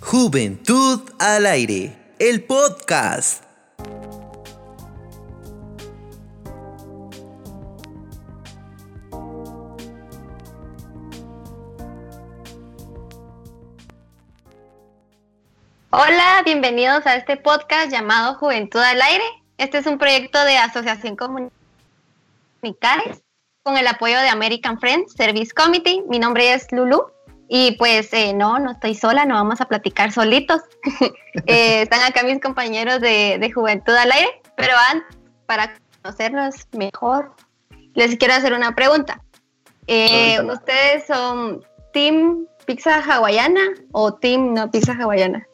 Juventud al aire, el podcast. Hola, bienvenidos a este podcast llamado Juventud al Aire. Este es un proyecto de Asociación Comunicares con el apoyo de American Friends Service Committee. Mi nombre es Lulu y pues eh, no, no estoy sola, no vamos a platicar solitos. Eh, están acá mis compañeros de, Juventud al Aire, pero antes, para conocernos mejor, les quiero hacer una pregunta. Eh, ¿Ustedes son Team Pizza Hawaiana o Team No Pizza Hawaiana?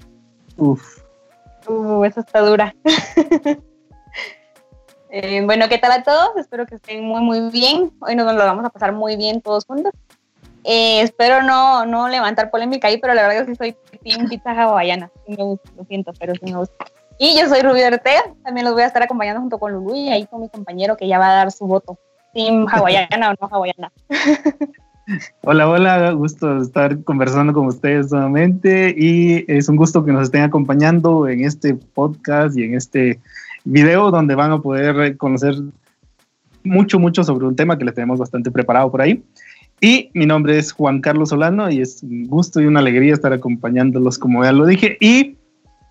Uf. Uh, esa está dura. Eh, bueno, ¿qué tal a todos? Espero que estén muy, muy bien. Hoy nos lo vamos a pasar muy bien todos juntos. Eh, espero no, no levantar polémica ahí, pero la verdad es que soy team pizza hawaiana. Sí me gusta, lo siento, pero sí me gusta. Y yo soy Rubio Ortega, también los voy a estar acompañando junto con Lulu y ahí con mi compañero que ya va a dar su voto. Team hawaiana o no hawaiana. Hola, hola, gusto estar conversando con ustedes nuevamente y es un gusto que nos estén acompañando en este podcast y en este video donde van a poder conocer mucho, mucho sobre un tema que les tenemos bastante preparado por ahí. Y mi nombre es Juan Carlos Solano y es un gusto y una alegría estar acompañándolos, como ya lo dije. Y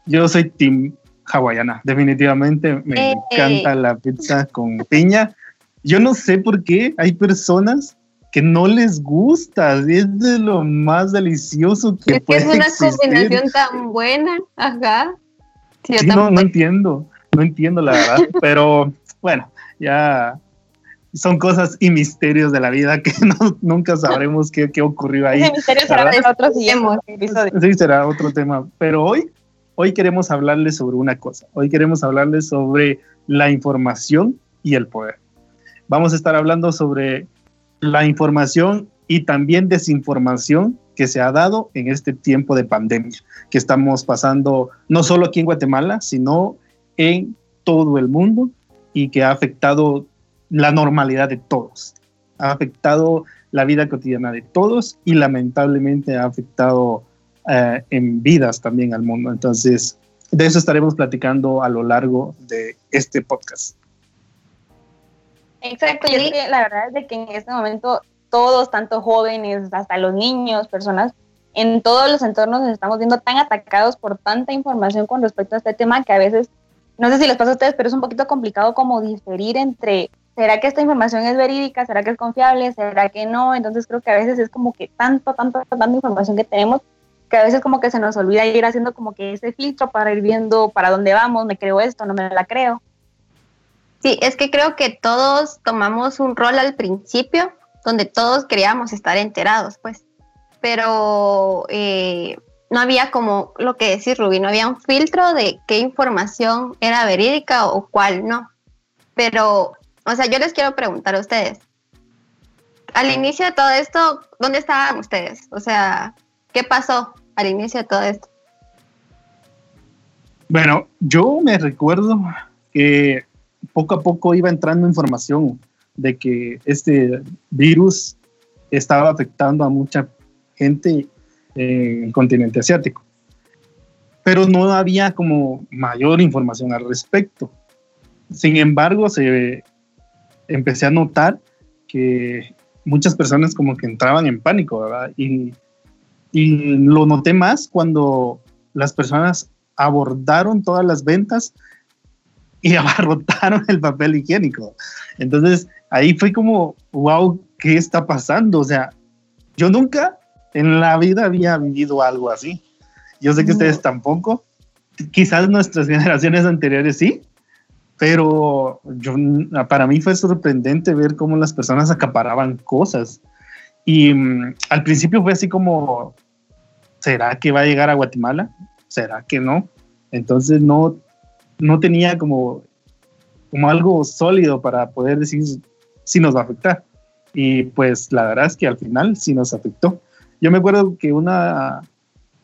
yo soy Team Hawaiana, definitivamente me eh, encanta la pizza con piña. Yo no sé por qué hay personas que no les gusta, es de lo más delicioso que es puede Es una combinación tan buena, ajá. no, no entiendo, no entiendo la verdad, pero bueno, ya son cosas y misterios de la vida que nunca sabremos qué, qué ocurrió ahí. Ese misterio será episodio. Sí, será otro tema, pero hoy, hoy queremos hablarles sobre una cosa, hoy queremos hablarles sobre la información y el poder. Vamos a estar hablando sobre la información y también desinformación que se ha dado en este tiempo de pandemia que estamos pasando no solo aquí en Guatemala, sino en todo el mundo y que ha afectado la normalidad de todos. Ha afectado la vida cotidiana de todos y lamentablemente ha afectado eh, en vidas también al mundo. Entonces, de eso estaremos platicando a lo largo de este podcast. Exacto, y es que la verdad es de que en este momento todos, tanto jóvenes, hasta los niños, personas, en todos los entornos nos estamos viendo tan atacados por tanta información con respecto a este tema que a veces, no sé si les pasa a ustedes, pero es un poquito complicado como diferir entre, ¿será que esta información es verídica? ¿Será que es confiable? ¿Será que no? Entonces creo que a veces es como que tanto, tanto, tanta información que tenemos que a veces como que se nos olvida ir haciendo como que ese filtro para ir viendo para dónde vamos, me creo esto, no me la creo. Sí, es que creo que todos tomamos un rol al principio donde todos queríamos estar enterados, pues, pero eh, no había como lo que decir Ruby, no había un filtro de qué información era verídica o cuál no. Pero, o sea, yo les quiero preguntar a ustedes, al inicio de todo esto, ¿dónde estaban ustedes? O sea, ¿qué pasó al inicio de todo esto? Bueno, yo me recuerdo que poco a poco iba entrando información de que este virus estaba afectando a mucha gente en el continente asiático. Pero no había como mayor información al respecto. Sin embargo, se empecé a notar que muchas personas como que entraban en pánico, ¿verdad? Y, y lo noté más cuando las personas abordaron todas las ventas y abarrotaron el papel higiénico. Entonces ahí fue como, wow, ¿qué está pasando? O sea, yo nunca en la vida había vivido algo así. Yo sé que ustedes tampoco. Quizás nuestras generaciones anteriores sí, pero yo, para mí fue sorprendente ver cómo las personas acaparaban cosas. Y mm, al principio fue así como, ¿será que va a llegar a Guatemala? ¿Será que no? Entonces no no tenía como, como algo sólido para poder decir si nos va a afectar. Y pues la verdad es que al final sí nos afectó. Yo me acuerdo que una,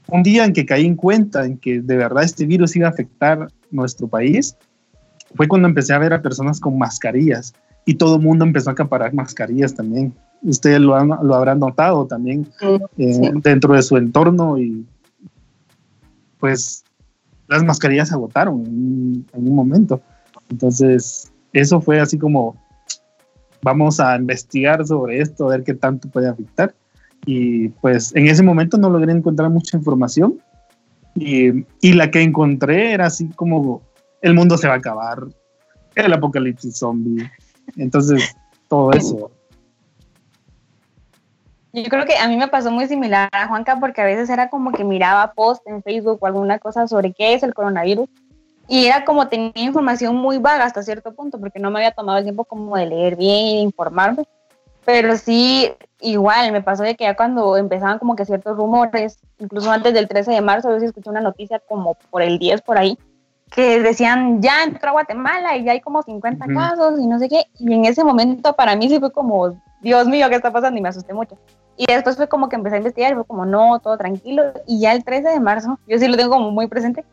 un día en que caí en cuenta en que de verdad este virus iba a afectar nuestro país, fue cuando empecé a ver a personas con mascarillas y todo el mundo empezó a acaparar mascarillas también. ustedes lo, han, lo habrán notado también eh, dentro de su entorno y pues las mascarillas se agotaron en, un momento. Entonces, eso fue así como, vamos a investigar sobre esto, a ver qué tanto puede afectar. Y pues en ese momento no logré encontrar mucha información. Y, y la que encontré era así como, el mundo se va a acabar, el apocalipsis zombie. Entonces, todo eso. Yo creo que a mí me pasó muy similar a Juanca porque a veces era como que miraba post en Facebook o alguna cosa sobre qué es el coronavirus y era como tenía información muy vaga hasta cierto punto porque no me había tomado el tiempo como de leer bien y informarme. Pero sí, igual me pasó de que ya cuando empezaban como que ciertos rumores, incluso antes del 13 de marzo, yo sí escuché una noticia como por el 10 por ahí, que decían ya entró a Guatemala y ya hay como 50 casos y no sé qué. Y en ese momento para mí sí fue como, Dios mío, ¿qué está pasando? Y me asusté mucho. Y después fue como que empecé a investigar y fue como, no, todo tranquilo. Y ya el 13 de marzo, yo sí lo tengo como muy presente,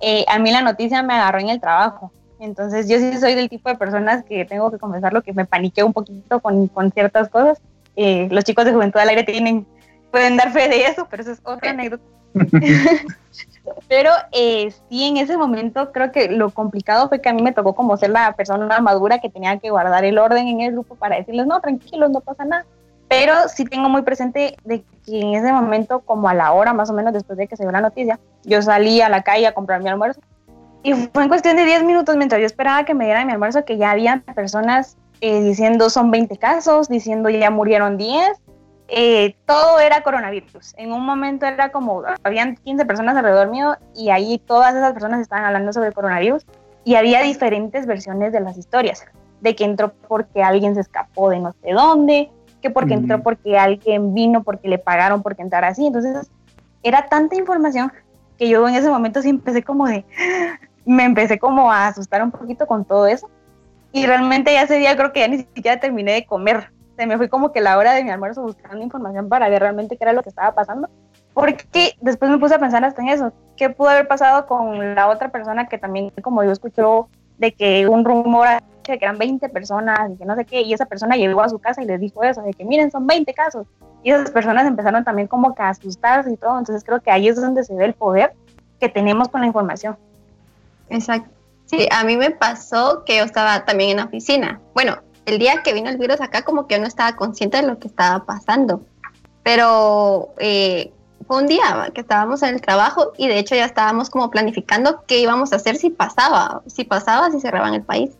eh, a mí la noticia me agarró en el trabajo. Entonces yo sí soy del tipo de personas que tengo que confesar que me paniqueo un poquito con, con ciertas cosas. Eh, los chicos de Juventud al Aire tienen, pueden dar fe de eso, pero eso es otra anécdota. pero eh, sí, en ese momento creo que lo complicado fue que a mí me tocó como ser la persona madura que tenía que guardar el orden en el grupo para decirles, no, tranquilos, no pasa nada pero sí tengo muy presente de que en ese momento, como a la hora más o menos después de que se dio la noticia, yo salí a la calle a comprar mi almuerzo. Y fue en cuestión de 10 minutos mientras yo esperaba que me dieran mi almuerzo que ya había personas eh, diciendo son 20 casos, diciendo ya murieron 10, eh, todo era coronavirus. En un momento era como, habían 15 personas alrededor mío y ahí todas esas personas estaban hablando sobre coronavirus y había diferentes versiones de las historias, de que entró porque alguien se escapó de no sé dónde, que porque entró porque alguien vino, porque le pagaron porque entrara así. Entonces, era tanta información que yo en ese momento sí empecé como de, me empecé como a asustar un poquito con todo eso. Y realmente ya ese día creo que ya ni siquiera terminé de comer. Se me fue como que la hora de mi almuerzo buscando información para ver realmente qué era lo que estaba pasando. Porque después me puse a pensar hasta en eso. ¿Qué pudo haber pasado con la otra persona que también, como yo escuchó, de que un rumor que eran 20 personas y que no sé qué, y esa persona llegó a su casa y les dijo eso, de que miren, son 20 casos. Y esas personas empezaron también como que a asustarse y todo, entonces creo que ahí es donde se ve el poder que tenemos con la información. Exacto. Sí, a mí me pasó que yo estaba también en la oficina. Bueno, el día que vino el virus acá como que yo no estaba consciente de lo que estaba pasando, pero eh, fue un día que estábamos en el trabajo y de hecho ya estábamos como planificando qué íbamos a hacer si pasaba, si pasaba, si cerraban el país.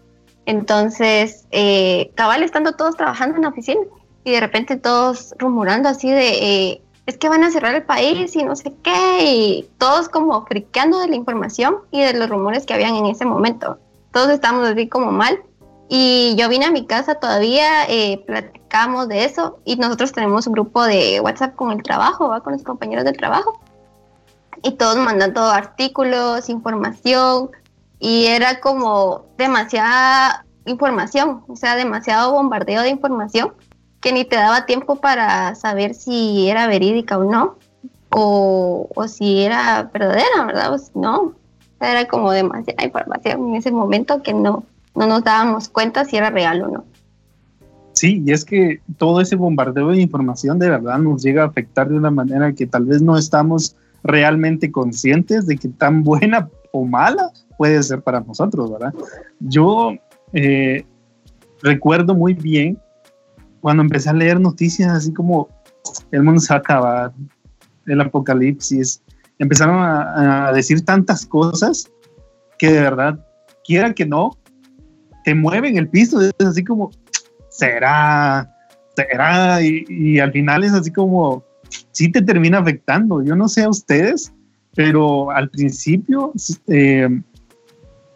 Entonces, eh, cabal estando todos trabajando en la oficina y de repente todos rumorando así de, eh, es que van a cerrar el país y no sé qué, y todos como friqueando de la información y de los rumores que habían en ese momento. Todos estábamos así como mal. Y yo vine a mi casa todavía, eh, platicamos de eso y nosotros tenemos un grupo de WhatsApp con el trabajo, ¿va? con los compañeros del trabajo. Y todos mandando artículos, información, y era como demasiada información, o sea, demasiado bombardeo de información que ni te daba tiempo para saber si era verídica o no, o, o si era verdadera, ¿verdad? O si no, era como demasiada información en ese momento que no, no nos dábamos cuenta si era real o no. Sí, y es que todo ese bombardeo de información de verdad nos llega a afectar de una manera que tal vez no estamos realmente conscientes de que tan buena o mala puede ser para nosotros, ¿verdad? Yo eh, recuerdo muy bien cuando empecé a leer noticias así como el mundo se va a acabar, el apocalipsis, empezaron a, decir tantas cosas que de verdad, quiera que no, te mueven el piso, es así como, será, será, y, y al final es así como, sí te termina afectando. Yo no sé a ustedes, pero al principio, eh,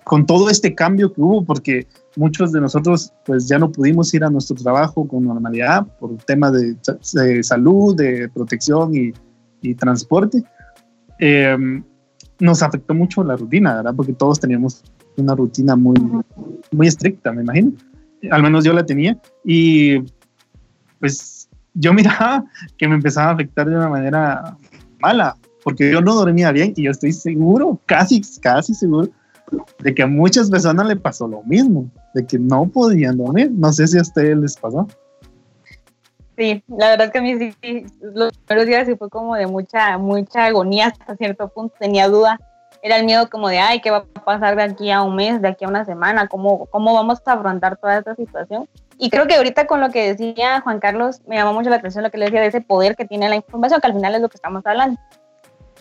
con todo este cambio que hubo, porque muchos de nosotros pues ya no pudimos ir a nuestro trabajo con normalidad por temas de, de, salud, de protección y, y transporte, eh, nos afectó mucho la rutina, ¿verdad? Porque todos teníamos una rutina muy, muy estricta, me imagino. Al menos yo la tenía. Y pues yo miraba que me empezaba a afectar de una manera mala, porque yo no dormía bien y yo estoy seguro, casi, casi seguro, de que a muchas personas le pasó lo mismo, de que no podían dormir. No sé si a ustedes les pasó. Sí, la verdad es que a mí sí, los primeros días sí fue como de mucha, mucha agonía hasta cierto punto, tenía duda, era el miedo como de, ay, ¿qué va a pasar de aquí a un mes, de aquí a una semana? ¿Cómo, cómo vamos a afrontar toda esta situación? Y creo que ahorita con lo que decía Juan Carlos, me llamó mucho la atención lo que le decía de ese poder que tiene la información, que al final es lo que estamos hablando.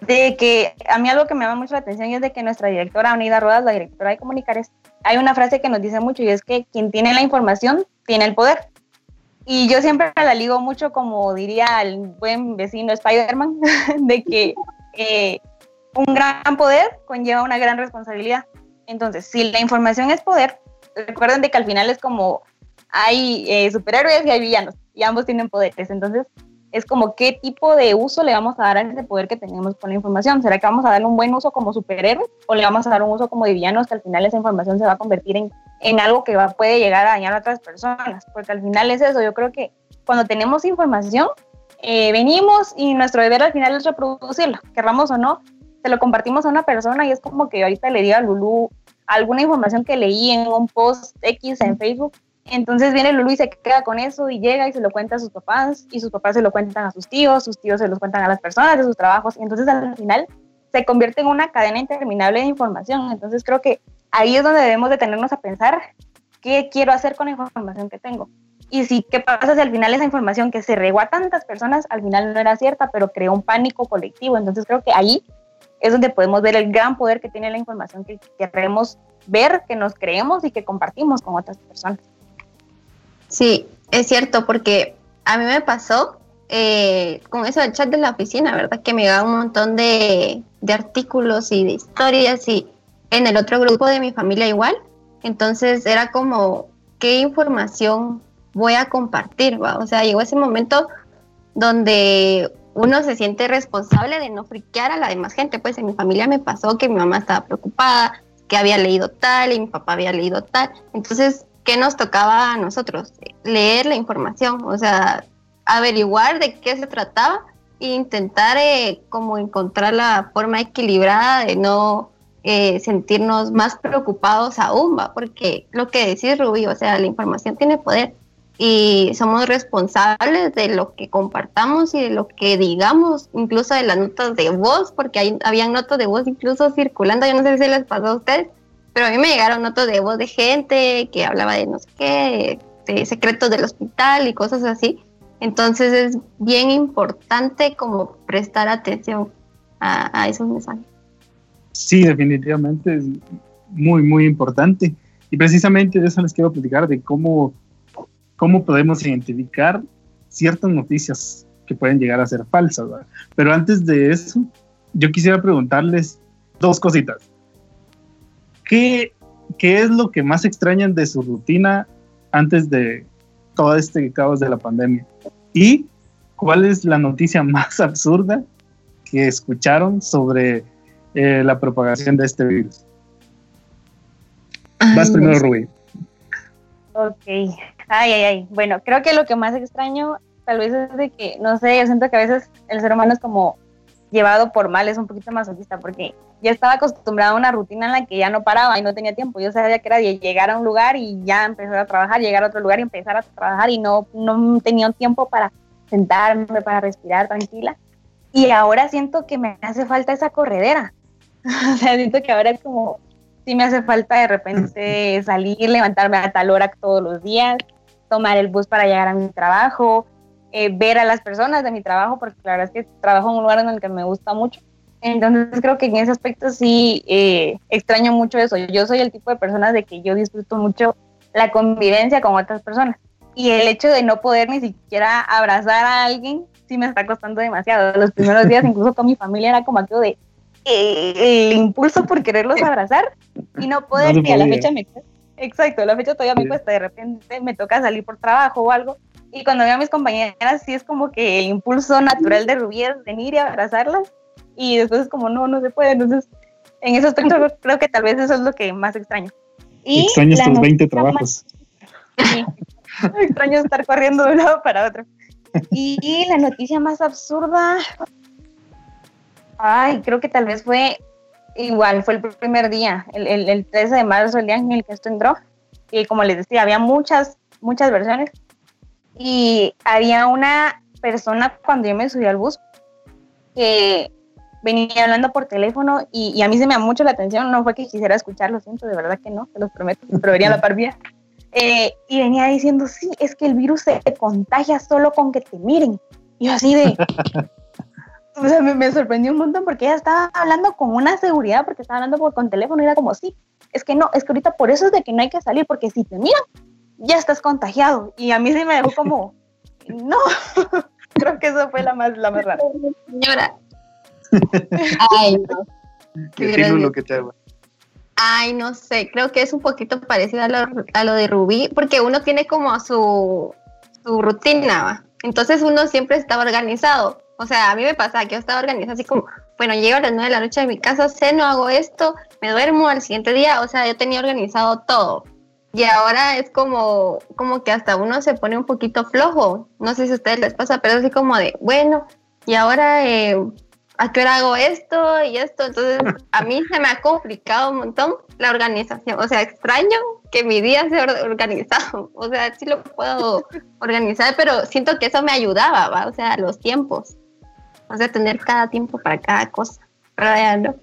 De que a mí algo que me llama mucho la atención es de que nuestra directora, Unida Rodas, la directora de Comunicares, hay una frase que nos dice mucho y es que quien tiene la información tiene el poder. Y yo siempre la ligo mucho, como diría el buen vecino Spider-Man, de que eh, un gran poder conlleva una gran responsabilidad. Entonces, si la información es poder, recuerden de que al final es como hay eh, superhéroes y hay villanos, y ambos tienen poderes. Entonces, es como qué tipo de uso le vamos a dar a ese poder que tenemos con la información. ¿Será que vamos a darle un buen uso como superhéroes o le vamos a dar un uso como de villanos que al final esa información se va a convertir en, en algo que va, puede llegar a dañar a otras personas? Porque al final es eso. Yo creo que cuando tenemos información, eh, venimos y nuestro deber al final es reproducirla, querramos o no, se lo compartimos a una persona y es como que ahorita le diga a Lulu alguna información que leí en un post X en Facebook entonces viene Lulu y se queda con eso y llega y se lo cuenta a sus papás y sus papás se lo cuentan a sus tíos, sus tíos se lo cuentan a las personas de sus trabajos y entonces al final se convierte en una cadena interminable de información. Entonces creo que ahí es donde debemos detenernos a pensar qué quiero hacer con la información que tengo. Y si, ¿qué pasa si al final esa información que se regó a tantas personas al final no era cierta, pero creó un pánico colectivo? Entonces creo que ahí es donde podemos ver el gran poder que tiene la información que queremos ver, que nos creemos y que compartimos con otras personas. Sí, es cierto, porque a mí me pasó eh, con eso del chat de la oficina, ¿verdad? Que me da un montón de, artículos y de historias y en el otro grupo de mi familia igual. Entonces era como, ¿qué información voy a compartir? ¿va? O sea, llegó ese momento donde uno se siente responsable de no friquear a la demás gente. Pues en mi familia me pasó que mi mamá estaba preocupada, que había leído tal y mi papá había leído tal. Entonces ¿qué nos tocaba a nosotros? Leer la información, o sea, averiguar de qué se trataba e intentar eh, como encontrar la forma equilibrada de no eh, sentirnos más preocupados aún, ¿va? porque lo que decís Rubí, o sea, la información tiene poder y somos responsables de lo que compartamos y de lo que digamos, incluso de las notas de voz, porque hay, habían notas de voz incluso circulando, yo no sé si les pasó a ustedes, pero a mí me llegaron notas de voz de gente que hablaba de no sé qué, de secretos del hospital y cosas así. Entonces es bien importante como prestar atención a, esos mensajes. Sí, definitivamente es muy, muy importante. Y precisamente de eso les quiero platicar, de cómo, cómo podemos identificar ciertas noticias que pueden llegar a ser falsas. Pero antes de eso, yo quisiera preguntarles dos cositas. ¿Qué, es lo que más extrañan de su rutina antes de todo este caos de la pandemia? ¿Y cuál es la noticia más absurda que escucharon sobre eh, la propagación de este virus? Vas primero, Rubí. Ok. Ay, ay, ay. Bueno, creo que lo que más extraño tal vez es de que, no sé, yo siento que a veces el ser humano es como llevado por mal, es un poquito masoquista, porque ya estaba acostumbrada a una rutina en la que ya no paraba y no tenía tiempo. Yo sabía que era de llegar a un lugar y ya empezar a trabajar, llegar a otro lugar y empezar a trabajar y no, no tenía tiempo para sentarme, para respirar tranquila. Y ahora siento que me hace falta esa corredera. o sea, siento que ahora es como, sí me hace falta de repente salir, levantarme a tal hora todos los días, tomar el bus para llegar a mi trabajo, eh, ver a las personas de mi trabajo, porque la verdad es que trabajo en un lugar en el que me gusta mucho. Entonces creo que en ese aspecto sí eh, extraño mucho eso. Yo soy el tipo de persona de que yo disfruto mucho la convivencia con otras personas. Y el hecho de no poder ni siquiera abrazar a alguien sí me está costando demasiado. Los primeros días incluso con mi familia era como aquello de eh, el impulso por quererlos abrazar y no poder, y a la fecha me cuesta. Exacto, a la fecha todavía me cuesta. De repente me toca salir por trabajo o algo y cuando veo a mis compañeras, sí es como que el impulso natural de Rubí es venir y abrazarlas. Y después es como, no, no se puede. Entonces, en ese aspecto creo que tal vez eso es lo que más extraño. Y Extrañas tus 20 trabajos. Sí, extraño estar corriendo de un lado para otro. Y, la noticia más absurda, ay, creo que tal vez fue igual, fue el primer día, el, el, el 13 de marzo, el día en el que esto entró. Y como les decía, había muchas, muchas versiones y había una persona cuando yo me subí al bus que venía hablando por teléfono y, a mí se me da mucho la atención, no fue que quisiera escucharlo, siento, de verdad que no, te los prometo, pero venía a la par mía. Eh, y venía diciendo, sí, es que el virus se contagia solo con que te miren. Y yo así de... o sea, me, sorprendió un montón porque ella estaba hablando con una seguridad, porque estaba hablando por, con teléfono y era como, sí, es que no, es que ahorita por eso es de que no hay que salir, porque si te miran, ya estás contagiado. Y a mí se me dejó como, no, creo que eso fue la más, la más rara. Señora. Ay, no. Qué lo que te Ay, no sé, creo que es un poquito parecido a lo, a lo de Rubí, porque uno tiene como su, su rutina, entonces uno siempre estaba organizado. O sea, a mí me pasa que yo estaba organizada así como, bueno, llego a las nueve de la noche de mi casa, ceno, hago esto, me duermo al siguiente día, o sea, yo tenía organizado todo. Y ahora es como, como que hasta uno se pone un poquito flojo. No sé si a ustedes les pasa, pero así como de, bueno, y ahora eh, ¿a qué hora hago esto y esto? Entonces, a mí se me ha complicado un montón la organización. O sea, extraño que mi día sea organizado. O sea, sí lo puedo organizar, pero siento que eso me ayudaba, ¿va? O sea, los tiempos. O sea, tener cada tiempo para cada cosa. Pero ya no.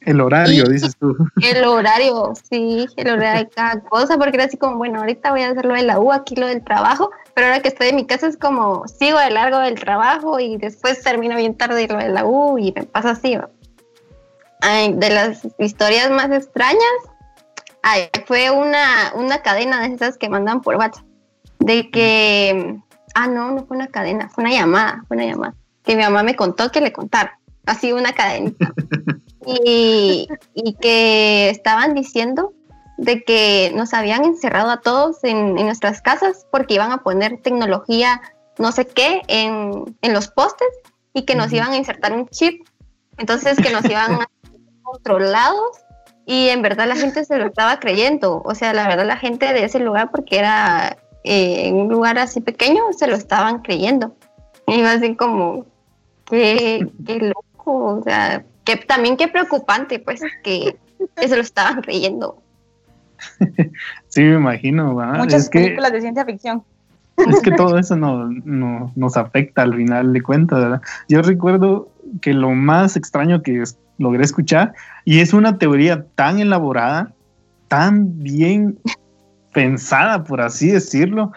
El horario, dices tú. El horario, sí, el horario de cada cosa, porque era así como, bueno, ahorita voy a hacer lo de la U, aquí lo del trabajo, pero ahora que estoy en mi casa es como, sigo de largo del trabajo y después termino bien tarde lo de la U y me pasa así. de las historias más extrañas, fue una, una cadena de esas que mandan por WhatsApp, de que, ah, no, no fue una cadena, fue una llamada, fue una llamada, que mi mamá me contó que le contaron, así una cadenita. y, que estaban diciendo de que nos habían encerrado a todos en, nuestras casas porque iban a poner tecnología no sé qué en, los postes y que nos iban a insertar un chip. Entonces que nos iban a controlados y en verdad la gente se lo estaba creyendo. O sea, la verdad la gente de ese lugar, porque era eh, en un lugar así pequeño, se lo estaban creyendo. Y iba así como, qué, qué loco. O sea, que también qué preocupante, pues, que, se lo estaban creyendo. Sí, me imagino. Muchas películas de ciencia ficción. Es que todo eso no, nos afecta al final de cuentas, ¿verdad? Yo recuerdo que lo más extraño que logré escuchar, y es una teoría tan elaborada, tan bien pensada, por así decirlo,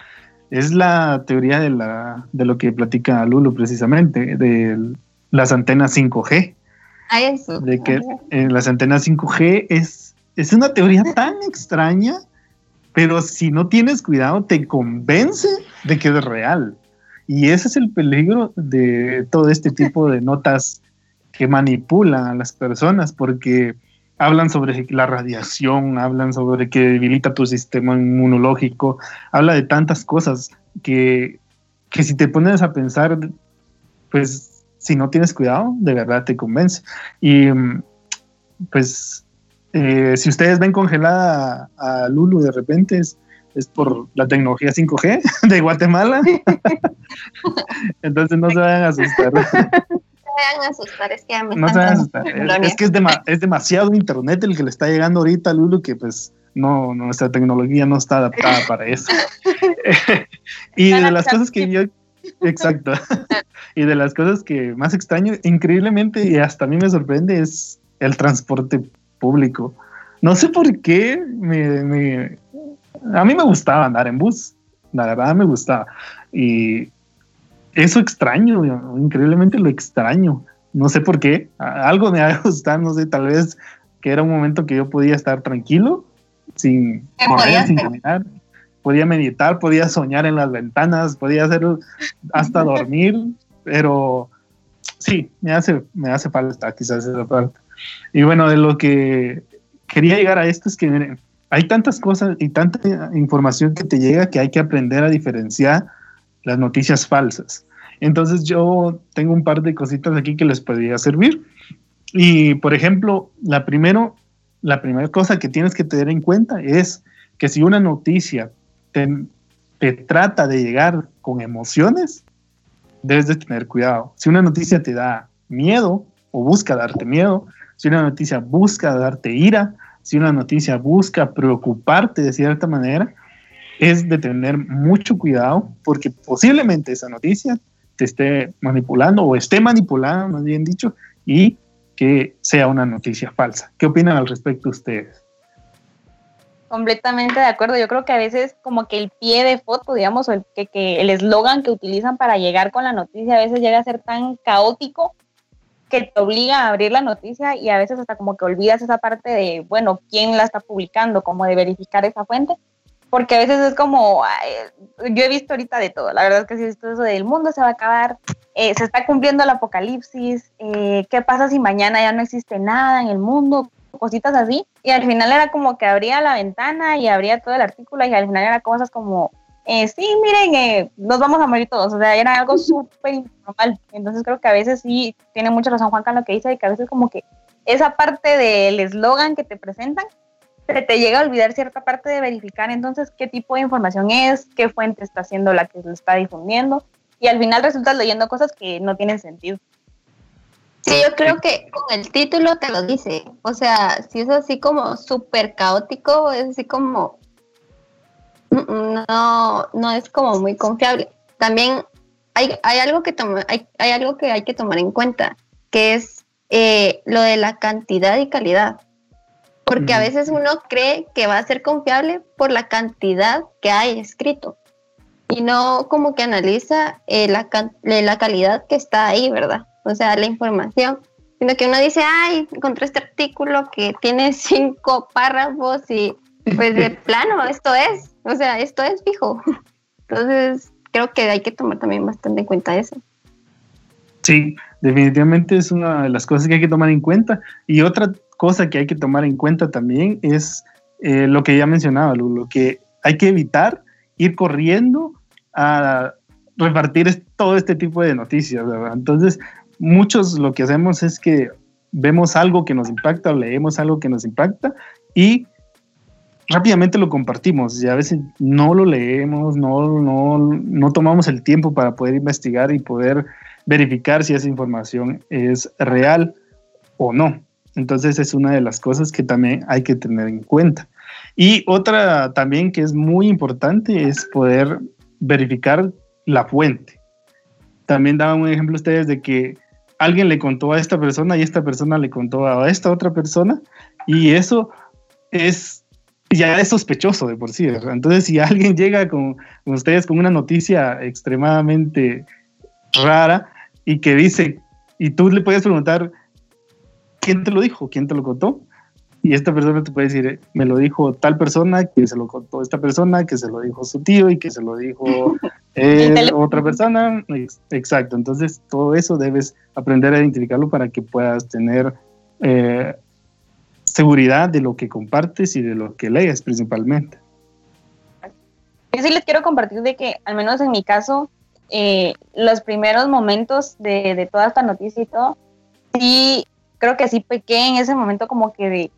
es la teoría de, la, de lo que platica Lulu precisamente, de las antenas 5G de que en las antenas 5G es, es una teoría tan extraña, pero si no tienes cuidado te convence de que es real. Y ese es el peligro de todo este tipo de notas que manipulan a las personas, porque hablan sobre la radiación, hablan sobre que debilita tu sistema inmunológico, habla de tantas cosas que, que si te pones a pensar, pues si no tienes cuidado, de verdad te convence. Y pues eh, si ustedes ven congelada a, Lulu de repente es, por la tecnología 5G de Guatemala. Entonces no se vayan a asustar. No se vayan a asustar, es que no se vayan a asustar. Es, que es, demasiado internet el que le está llegando ahorita a Lulu que pues no, nuestra tecnología no está adaptada para eso. y de las cosas que yo Exacto. y de las cosas que más extraño, increíblemente, y hasta a mí me sorprende, es el transporte público. No sé por qué me, a mí me gustaba andar en bus, la verdad me gustaba. Y eso extraño, increíblemente lo extraño. No sé por qué, algo me ha gustado, no sé, tal vez que era un momento que yo podía estar tranquilo, sin correr, sin caminar podía meditar, podía soñar en las ventanas, podía hacer hasta dormir, pero sí, me hace, me hace falta quizás esa parte. Y bueno, de lo que quería llegar a esto es que miren, hay tantas cosas y tanta información que te llega que hay que aprender a diferenciar las noticias falsas. Entonces yo tengo un par de cositas aquí que les podría servir. Y por ejemplo, la primero, la primera cosa que tienes que tener en cuenta es que si una noticia te, trata de llegar con emociones, debes de tener cuidado. Si una noticia te da miedo o busca darte miedo, si una noticia busca darte ira, si una noticia busca preocuparte de cierta manera, es de tener mucho cuidado porque posiblemente esa noticia te esté manipulando o esté manipulada, más bien dicho, y que sea una noticia falsa. ¿Qué opinan al respecto ustedes? Completamente de acuerdo. Yo creo que a veces como que el pie de foto, digamos, o el que, que el eslogan que utilizan para llegar con la noticia a veces llega a ser tan caótico que te obliga a abrir la noticia y a veces hasta como que olvidas esa parte de, bueno, quién la está publicando, como de verificar esa fuente, porque a veces es como, yo he visto ahorita de todo, la verdad es que sí he visto eso del mundo se va a acabar, eh, se está cumpliendo el apocalipsis, eh, qué pasa si mañana ya no existe nada en el mundo, cositas así, y al final era como que abría la ventana y abría todo el artículo y al final era cosas como, eh, sí, miren, eh, nos vamos a morir todos. O sea, era algo súper informal. Entonces creo que a veces sí tiene mucha razón Juanca en lo que dice, de que a veces como que esa parte del eslogan que te presentan, se te llega a olvidar cierta parte de verificar entonces qué tipo de información es, qué fuente está haciendo la que lo está difundiendo. Y al final resultas leyendo cosas que no tienen sentido. Sí, yo creo que con el título te lo dice. O sea, si es así como súper caótico, es así como no, no es como muy confiable. También hay, hay algo que hay, hay, algo que hay que tomar en cuenta, que es eh, lo de la cantidad y calidad. Porque a veces uno cree que va a ser confiable por la cantidad que hay escrito y no como que analiza eh, la, la calidad que está ahí, ¿verdad? O sea, la información sino que uno dice, ay, encontré este artículo que tiene cinco párrafos y pues de plano, esto es. O sea, esto es fijo. Entonces, creo que hay que tomar también bastante en cuenta eso. Sí, definitivamente es una de las cosas que hay que tomar en cuenta. Y otra cosa que hay que tomar en cuenta también es eh, lo que ya mencionaba, lo que hay que evitar ir corriendo a repartir todo este tipo de noticias, ¿verdad? Entonces, muchos lo que hacemos es que vemos algo que nos impacta o leemos algo que nos impacta y rápidamente lo compartimos y a veces no lo leemos, no, no, no tomamos el tiempo para poder investigar y poder verificar si esa información es real o no. Entonces es una de las cosas que también hay que tener en cuenta. Y otra también que es muy importante es poder verificar la fuente. También daban un ejemplo ustedes de que alguien le contó a esta persona y esta persona le contó a esta otra persona y eso es ya es sospechoso de por sí. Entonces, si alguien llega con, ustedes con una noticia extremadamente rara y que dice, y tú le puedes preguntar, ¿quién te lo dijo? ¿Quién te lo contó? Y esta persona te puede decir, me lo dijo tal persona, que se lo contó esta persona, que se lo dijo su tío y que se lo dijo otra persona. Exacto, entonces todo eso debes aprender a identificarlo para que puedas tener eh, seguridad de lo que compartes y de lo que lees principalmente. Yo sí les quiero compartir de que, al menos en mi caso, eh, los primeros momentos de, de, toda esta noticia y todo, sí, creo que sí pequé en ese momento como que de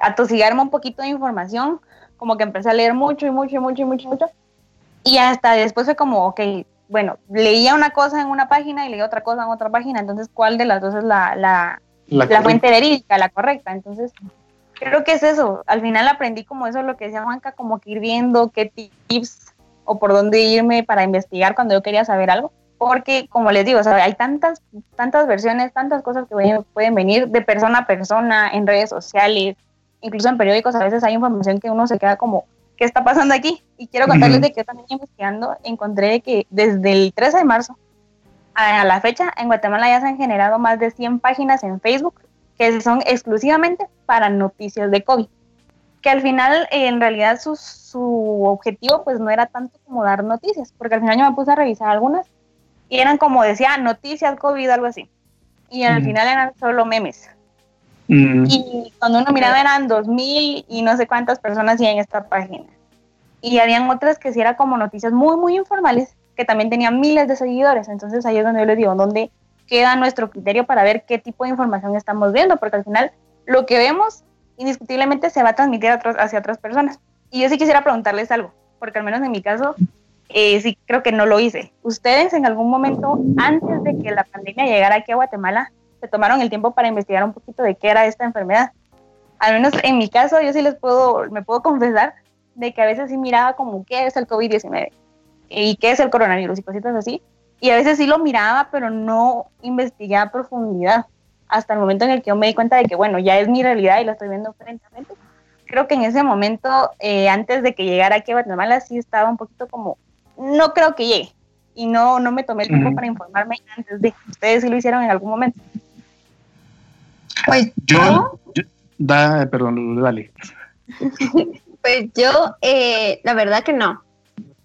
atosigarme un poquito de información, como que empecé a leer mucho y mucho y mucho y mucho, mucho, y hasta después fue como, ok, bueno, leía una cosa en una página y leía otra cosa en otra página, entonces, ¿cuál de las dos es la, la, la, fuente verídica, la correcta. Entonces, creo que es eso. Al final aprendí como eso, lo que decía Juanca, como que ir viendo qué tips o por dónde irme para investigar cuando yo quería saber algo. Porque, como les digo, hay tantas, tantas versiones, tantas cosas que pueden venir de persona a persona, en redes sociales, incluso en periódicos, a veces hay información que uno se queda como, ¿qué está pasando aquí? Y quiero contarles de que también investigando encontré que desde el 13 de marzo a la fecha, en Guatemala ya se han generado más de 100 páginas en Facebook que son exclusivamente para noticias de COVID. Que al final, en realidad, su, su objetivo pues no era tanto como dar noticias, porque al final yo me puse a revisar algunas y eran como decía, noticias COVID, algo así. Y al final eran solo memes. Y cuando uno miraba eran 2000 y no sé cuántas personas en esta página. Y habían otras que sí eran como noticias muy, muy informales que también tenía miles de seguidores. Entonces ahí es donde yo les digo, ¿dónde queda nuestro criterio para ver qué tipo de información estamos viendo? Porque al final lo que vemos indiscutiblemente se va a transmitir hacia otras personas. Y yo sí quisiera preguntarles algo, porque al menos en mi caso eh, sí creo que no lo hice. ¿Ustedes en algún momento, antes de que la pandemia llegara aquí a Guatemala, se tomaron el tiempo para investigar un poquito de qué era esta enfermedad? Al menos en mi caso, yo sí les puedo, me puedo confesar de que a veces sí miraba como qué es el COVID-19 y qué es el coronavirus y cositas así. Y a veces sí lo miraba, pero no investigué a profundidad hasta el momento en el que yo me di cuenta de que, bueno, ya es mi realidad y lo estoy viendo frente a frente. Creo que en ese momento, eh, antes de que llegara aquí a Guatemala, sí estaba un poquito como, no creo que llegue. Y no, no me tomé el tiempo para informarme antes de que ustedes sí lo hicieron en algún momento. Pues yo, da, perdón, dale. pues yo, eh, la verdad que no.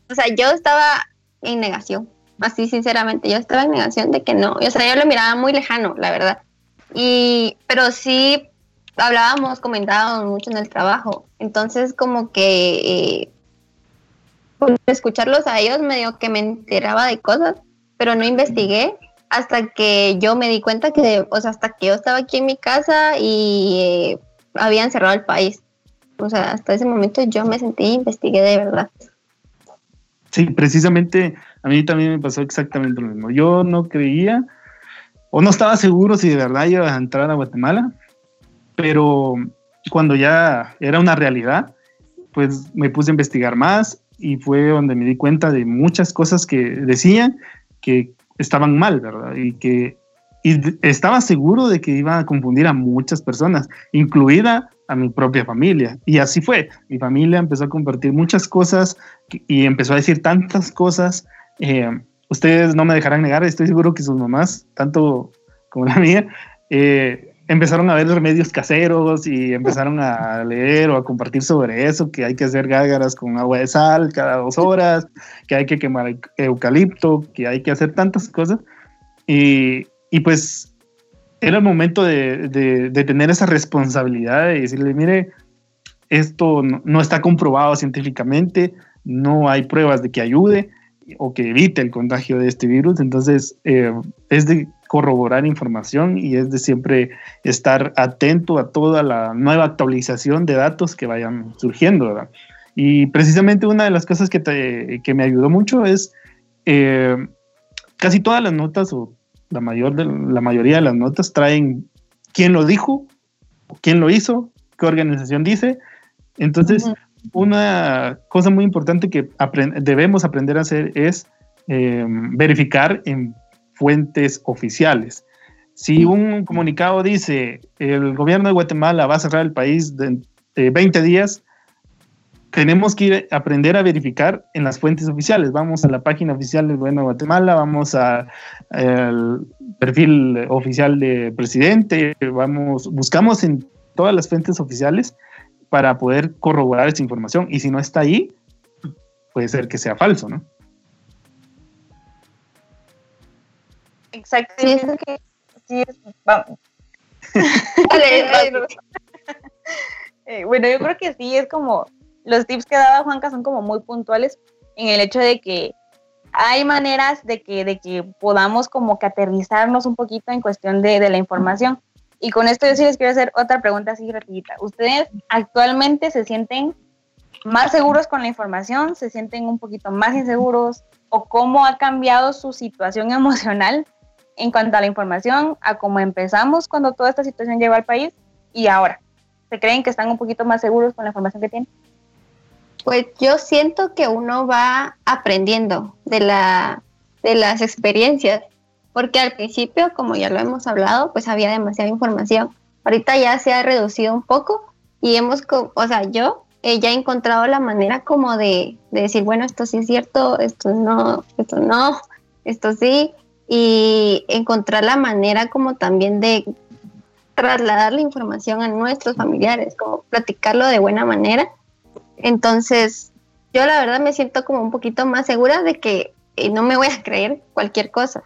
O sea, yo estaba en negación, así sinceramente, yo estaba en negación de que no. O sea, yo lo miraba muy lejano, la verdad. Y, pero sí hablábamos, comentábamos mucho en el trabajo. Entonces, como que eh, por escucharlos a ellos medio que me enteraba de cosas, pero no investigué hasta que yo me di cuenta que, o sea, hasta que yo estaba aquí en mi casa y eh, habían cerrado el país. O sea, hasta ese momento yo me sentí investigué de verdad. Sí, precisamente a mí también me pasó exactamente lo mismo. Yo no creía o no estaba seguro si de verdad iba a entrar a Guatemala, pero cuando ya era una realidad, pues me puse a investigar más y fue donde me di cuenta de muchas cosas que decían que estaban mal, ¿verdad? Y que y estaba seguro de que iba a confundir a muchas personas, incluida a mi propia familia. Y así fue. Mi familia empezó a compartir muchas cosas y empezó a decir tantas cosas. Eh, ustedes no me dejarán negar, estoy seguro que sus mamás, tanto como la mía, eh, empezaron a ver remedios caseros y empezaron a leer o a compartir sobre eso, que hay que hacer gágaras con agua de sal cada dos horas, que hay que quemar eucalipto, que hay que hacer tantas cosas. Y, y pues era el momento de, de, tener esa responsabilidad de decirle, mire, esto no, no está comprobado científicamente, no hay pruebas de que ayude, o que evite el contagio de este virus. Entonces, eh, es de corroborar información y es de siempre estar atento a toda la nueva actualización de datos que vayan surgiendo. ¿verdad? Y precisamente una de las cosas que, que me ayudó mucho es eh, casi todas las notas o la, mayor de, la mayoría de las notas traen quién lo dijo, quién lo hizo, qué organización dice. Entonces, una cosa muy importante que debemos aprender a hacer es em, verificar en fuentes oficiales. Si un comunicado dice el gobierno de Guatemala va a cerrar el país de, 20 días, tenemos que ir aprender a verificar en las fuentes oficiales. Vamos a la página oficial del gobierno de Guatemala, vamos al perfil oficial del presidente, vamos, buscamos en todas las fuentes oficiales para poder corroborar esa información. Y si no está ahí, puede ser que sea falso, ¿no? Exacto. bueno, yo creo que sí, es como los tips que daba Juanca son como muy puntuales en el hecho de que hay maneras de que, de que podamos como que aterrizarnos un poquito en cuestión de, de la información. Y con esto yo sí les quiero hacer otra pregunta así rapidita. ¿Ustedes actualmente se sienten más seguros con la información? ¿Se sienten un poquito más inseguros? ¿O cómo ha cambiado su situación emocional en cuanto a la información, a cómo empezamos cuando toda esta situación llegó al país y ahora? ¿Se creen que están un poquito más seguros con la información que tienen? Pues yo siento que uno va aprendiendo de, la, de las experiencias porque al principio, como ya lo hemos hablado, pues había demasiada información. Ahorita ya se ha reducido un poco y hemos, o sea, yo he ya encontrado la manera como de, decir, bueno, esto sí es cierto, esto no, esto no, esto sí, y encontrar la manera como también de trasladar la información a nuestros familiares, como platicarlo de buena manera. Entonces, yo la verdad me siento como un poquito más segura de que eh, no me voy a creer cualquier cosa.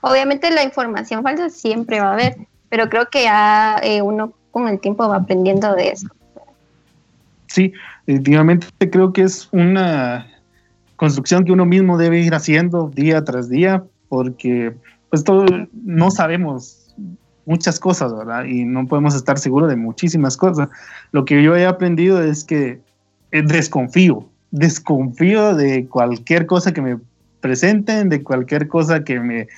Obviamente la información falsa siempre va a haber, pero creo que ya eh, uno con el tiempo va aprendiendo de eso. Sí, definitivamente creo que es una construcción que uno mismo debe ir haciendo día tras día, porque pues todo, no sabemos muchas cosas, ¿verdad? Y no podemos estar seguros de muchísimas cosas. Lo que yo he aprendido es que eh, desconfío, desconfío de cualquier cosa que me presenten, de cualquier cosa que me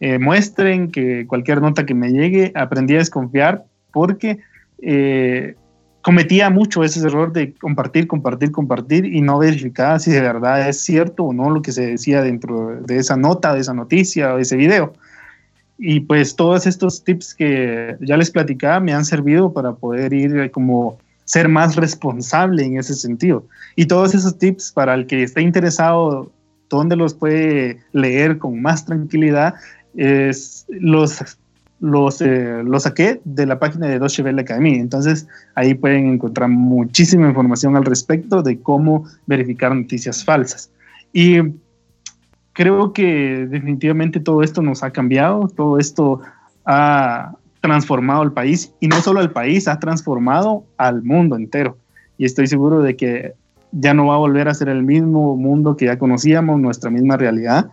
eh, muestren, que cualquier nota que me llegue, aprendí a desconfiar porque eh, cometía mucho ese error de compartir, compartir, compartir y no verificar si de verdad es cierto o no lo que se decía dentro de esa nota, de esa noticia o ese video. Y pues todos estos tips que ya les platicaba me han servido para poder ir como ser más responsable en ese sentido. Y todos esos tips para el que esté interesado, ¿dónde los puede leer con más tranquilidad? Es los los, eh, los saqué de la página de Deutsche Welle Academy. Entonces, ahí pueden encontrar muchísima información al respecto de cómo verificar noticias falsas. Y creo que definitivamente todo esto nos ha cambiado, todo esto ha transformado el país y no solo el país, ha transformado al mundo entero. Y estoy seguro de que ya no va a volver a ser el mismo mundo que ya conocíamos, nuestra misma realidad,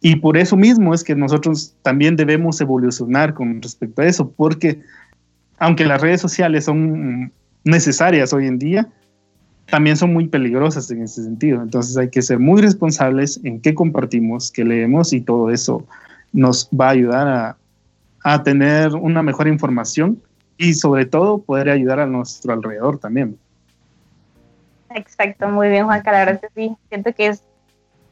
y por eso mismo es que nosotros también debemos evolucionar con respecto a eso, porque aunque las redes sociales son necesarias hoy en día, también son muy peligrosas en ese sentido. Entonces hay que ser muy responsables en qué compartimos, qué leemos y todo eso nos va a ayudar a, a tener una mejor información y sobre todo poder ayudar a nuestro alrededor también. Exacto, muy bien Juan, la verdad sí, siento que es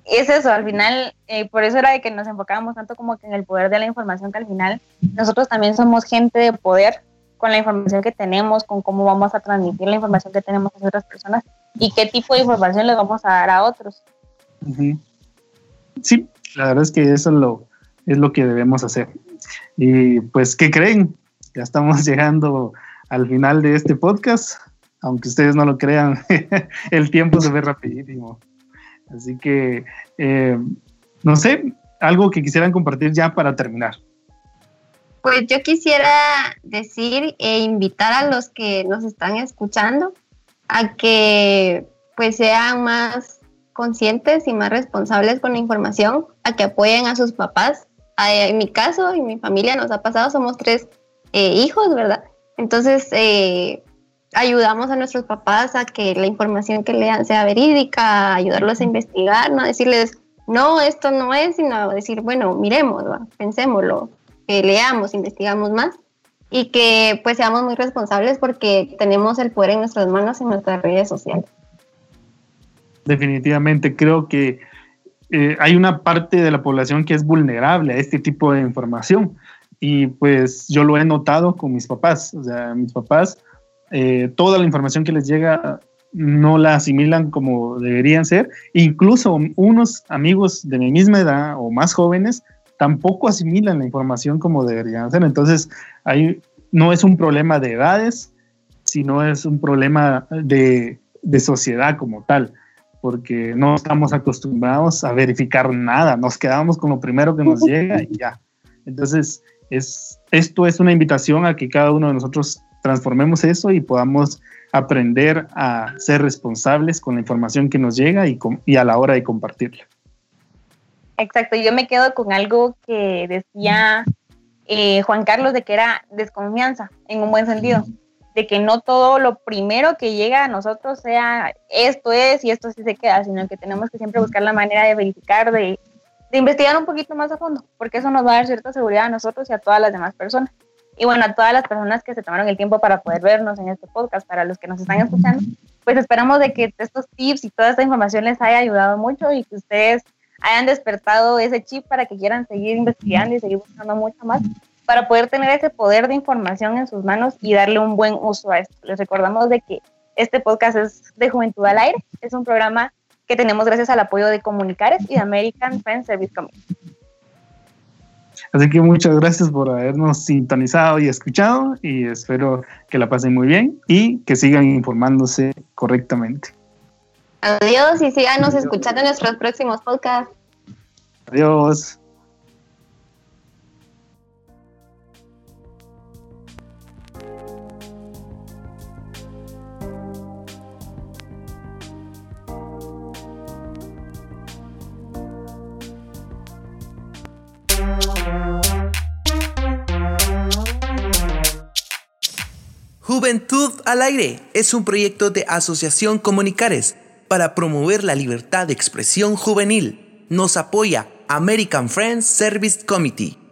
es eso, al final, eh, por eso era de que nos enfocábamos tanto como que en el poder de la información, que al final nosotros también somos gente de poder con la información que tenemos, con cómo vamos a transmitir la información que tenemos a otras personas y qué tipo de información le vamos a dar a otros. Sí, la verdad es que eso es lo, es lo que debemos hacer. Y pues, ¿qué creen? Ya estamos llegando al final de este podcast. Aunque ustedes no lo crean, el tiempo se ve rapidísimo. Así que, eh, no sé, algo que quisieran compartir ya para terminar. Pues yo quisiera decir e invitar a los que nos están escuchando a que pues sean más conscientes y más responsables con la información, a que apoyen a sus papás. En mi caso, en mi familia nos ha pasado, somos tres eh, hijos, ¿verdad? Entonces, eh, ayudamos a nuestros papás a que la información que lean sea verídica, ayudarlos a investigar, no decirles, no, esto no es, sino decir, bueno, miremos, pensémoslo, que leamos, investigamos más y que pues seamos muy responsables porque tenemos el poder en nuestras manos en nuestras redes sociales. Definitivamente creo que eh, hay una parte de la población que es vulnerable a este tipo de información y pues yo lo he notado con mis papás, o sea, mis papás eh, toda la información que les llega no la asimilan como deberían ser. Incluso unos amigos de mi misma edad o más jóvenes tampoco asimilan la información como deberían ser. Entonces, no es un problema de edades, sino es un problema de, sociedad como tal, porque no estamos acostumbrados a verificar nada, nos quedamos con lo primero que nos llega y ya. Entonces, es, esto es una invitación a que cada uno de nosotros transformemos eso y podamos aprender a ser responsables con la información que nos llega y, y a la hora de compartirla. Exacto, yo me quedo con algo que decía eh, Juan Carlos de que era desconfianza, en un buen sentido, de que no todo lo primero que llega a nosotros sea esto es y esto sí se queda, sino que tenemos que siempre buscar la manera de verificar, de, de investigar un poquito más a fondo, porque eso nos va a dar cierta seguridad a nosotros y a todas las demás personas. Y bueno, a todas las personas que se tomaron el tiempo para poder vernos en este podcast, para los que nos están escuchando, pues esperamos de que estos tips y toda esta información les haya ayudado mucho y que ustedes hayan despertado ese chip para que quieran seguir investigando y seguir buscando mucho más para poder tener ese poder de información en sus manos y darle un buen uso a esto. Les recordamos de que este podcast es de Juventud al Aire, es un programa que tenemos gracias al apoyo de Comunicares y de American Friends Service Committee. Así que muchas gracias por habernos sintonizado y escuchado y espero que la pasen muy bien y que sigan informándose correctamente. Adiós y síganos escuchando en nuestros próximos podcasts. Adiós. Juventud al Aire es un proyecto de Asociación Comunicares para promover la libertad de expresión juvenil. Nos apoya American Friends Service Committee.